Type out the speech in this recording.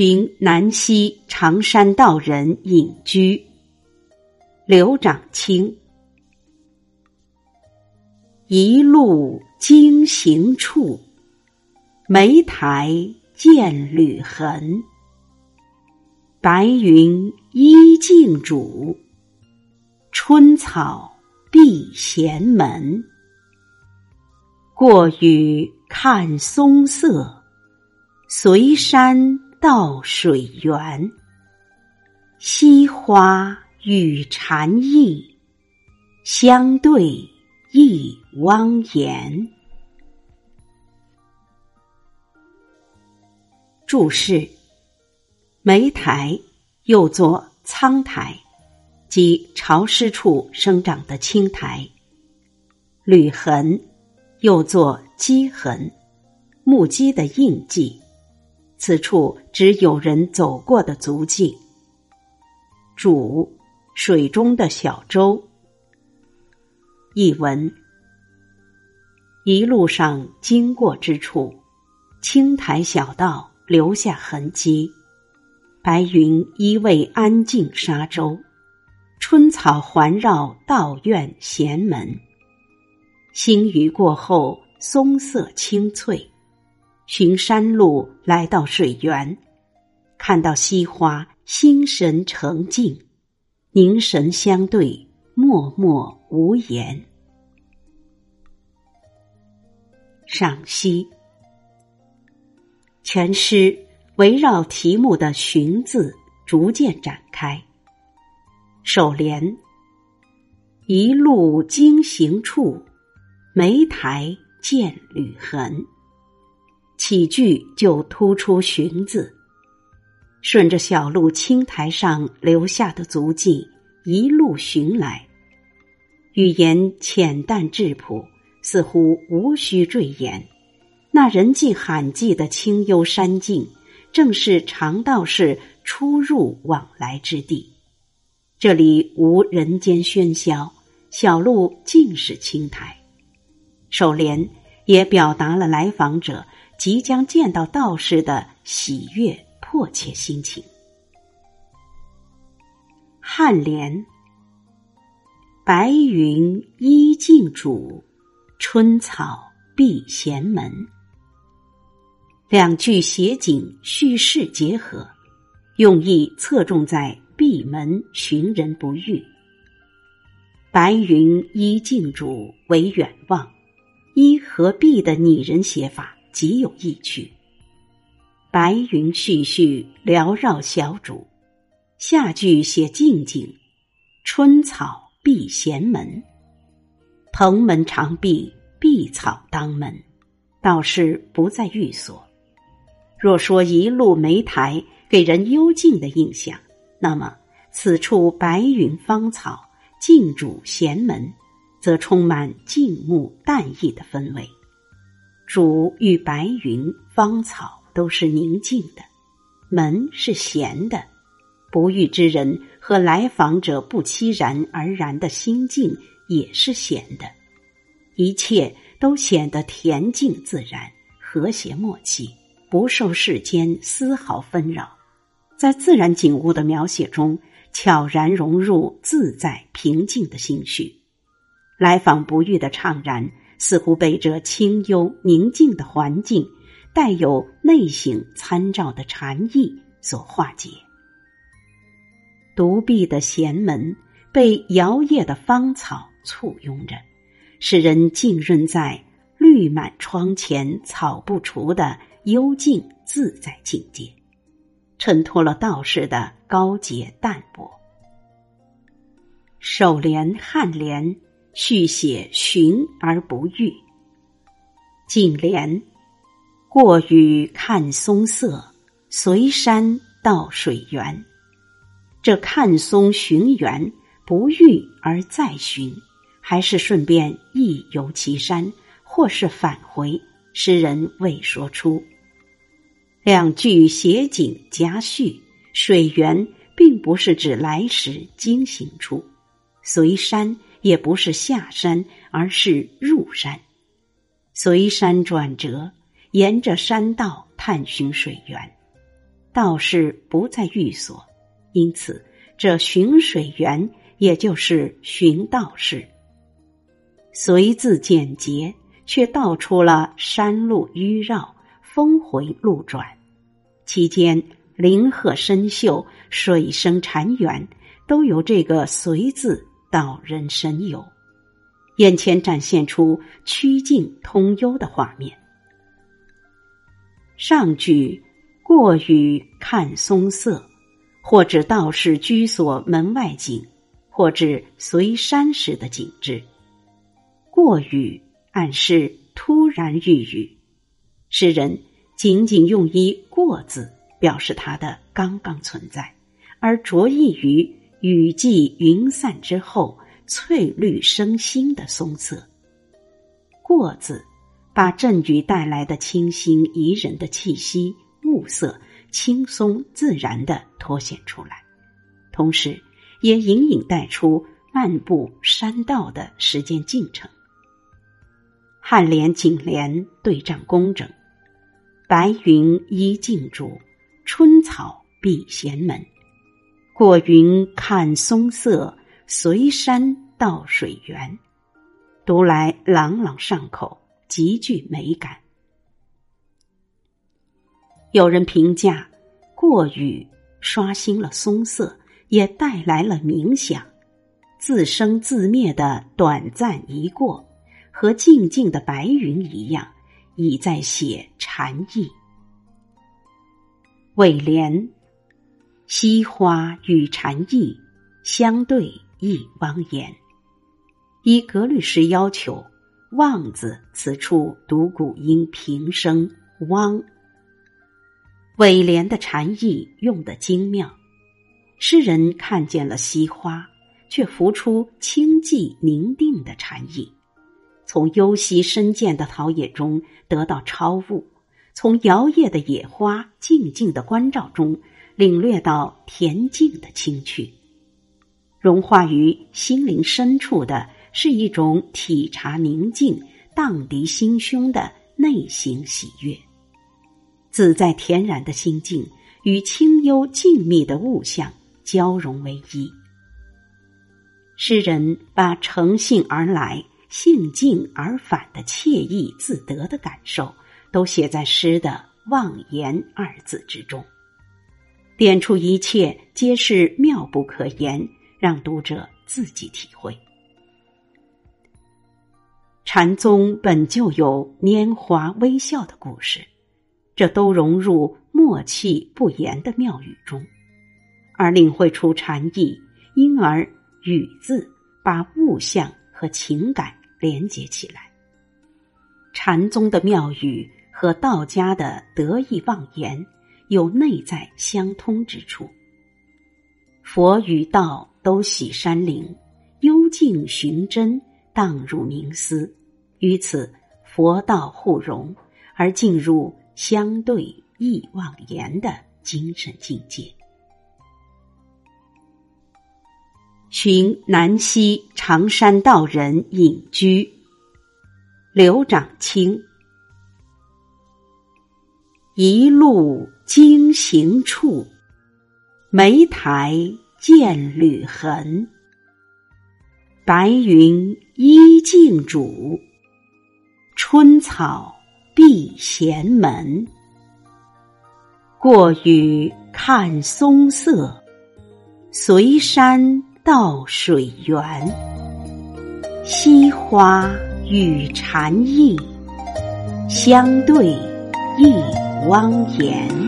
寻南溪常山道人隐居。刘长卿。一路经行处，莓苔见履痕。白云依镜主，春草闭闲门。过雨看松色，随山到水源。溪花与蝉意，相对一汪言。注释：莓苔又作苍苔，即潮湿处生长的青苔。履痕。又作迹痕，木屐的印记。此处指有人走过的足迹。渚，水中的小舟。译文：一路上经过之处，青苔小道留下痕迹，白云依偎安静沙洲，春草环绕道院闲门。星雨过后，松色青翠。寻山路来到水源，看到溪花，心神澄净，凝神相对，默默无言。赏析：全诗围绕题目的“寻”字逐渐展开。首联：一路经行处。莓苔见履痕，起句就突出“寻”字。顺着小路青苔上留下的足迹，一路寻来，语言浅淡质朴，似乎无需赘言。那人迹罕迹的清幽山境，正是常道士出入往来之地。这里无人间喧嚣，小路尽是青苔。首联也表达了来访者即将见到道士的喜悦、迫切心情。颔联：白云依静主，春草闭闲门。两句写景叙事结合，用意侧重在闭门寻人不遇。白云依静主为远望。依和闭的拟人写法极有意趣。白云絮絮缭绕小主，下句写静静，春草闭闲门，蓬门长闭，碧草当门，倒是不在寓所。若说一路莓苔给人幽静的印象，那么此处白云芳草，静主闲门。则充满静穆淡逸的氛围。主与白云、芳草都是宁静的，门是闲的，不遇之人和来访者不期然而然的心境也是闲的，一切都显得恬静自然、和谐默契，不受世间丝毫纷扰，在自然景物的描写中悄然融入自在平静的心绪。来访不遇的怅然，似乎被这清幽宁静的环境，带有内省参照的禅意所化解。独闭的闲门被摇曳的芳草簇拥着，使人浸润在绿满窗前草不除的幽静自在境界，衬托了道士的高洁淡泊。首联颔联。续写寻而不遇。颈联：过雨看松色，随山到水源。这看松寻源，不遇而再寻，还是顺便一游其山，或是返回？诗人未说出。两句写景加叙，水源并不是指来时经行处，随山。也不是下山，而是入山。随山转折，沿着山道探寻水源。道士不在寓所，因此这寻水源也就是寻道士。随字简洁，却道出了山路迂绕、峰回路转，其间林壑深秀、水声潺湲，都由这个“随”字道人神游，眼前展现出曲径通幽的画面。上句“过雨看松色”，或指道士居所门外景，或指随山时的景致。过雨暗示突然遇雨，诗人仅仅用一“过”字表示它的刚刚存在，而着意于雨霁云散之后翠绿生新的松色。过字把阵雨带来的清新宜人的气息、物色轻松自然的脱显出来，同时也隐隐带出漫步山道的时间进程。颔联颈联对仗工整，白云依镜主，春草闭闲门。过云看松色，随山到水源。读来朗朗上口，极具美感。有人评价，过雨刷新了松色，也带来了冥想，自生自灭的短暂一过。和静静的白云一样，已在写禅意。尾联：惜花与禅意相对亦汪言。依格律诗要求，“望”字此处读古音平声“汪”。尾联的禅意用得精妙，诗人看见了惜花，却浮出清寂宁定的禅意。从幽溪深涧的陶冶中得到超悟，从摇曳的野花静静的关照中领略到恬静的清趣，融化于心灵深处的是一种体察宁静、荡涤心胸的内心喜悦，自在恬然的心境与清幽静谧的物象交融为一。诗人把乘兴而来。兴尽而返的惬意自得的感受，都写在诗的“妄言”二字之中，点出一切皆是妙不可言，让读者自己体会。禅宗本就有拈花微笑的故事，这都融入默契不言的妙语中，而领会出禅意，因而“语”字把物象和情感。连接起来，禅宗的妙语和道家的得意忘言有内在相通之处。佛与道都喜山林，幽静寻真，荡入冥思，于此佛道互融，而进入相对意妄言的精神境界。寻南溪常山道人隐居。刘长卿，一路经行处，莓苔见履痕。白云依镜主，春草闭闲门。过雨看松色，随山。到水源，惜花与禅意相对，一汪言。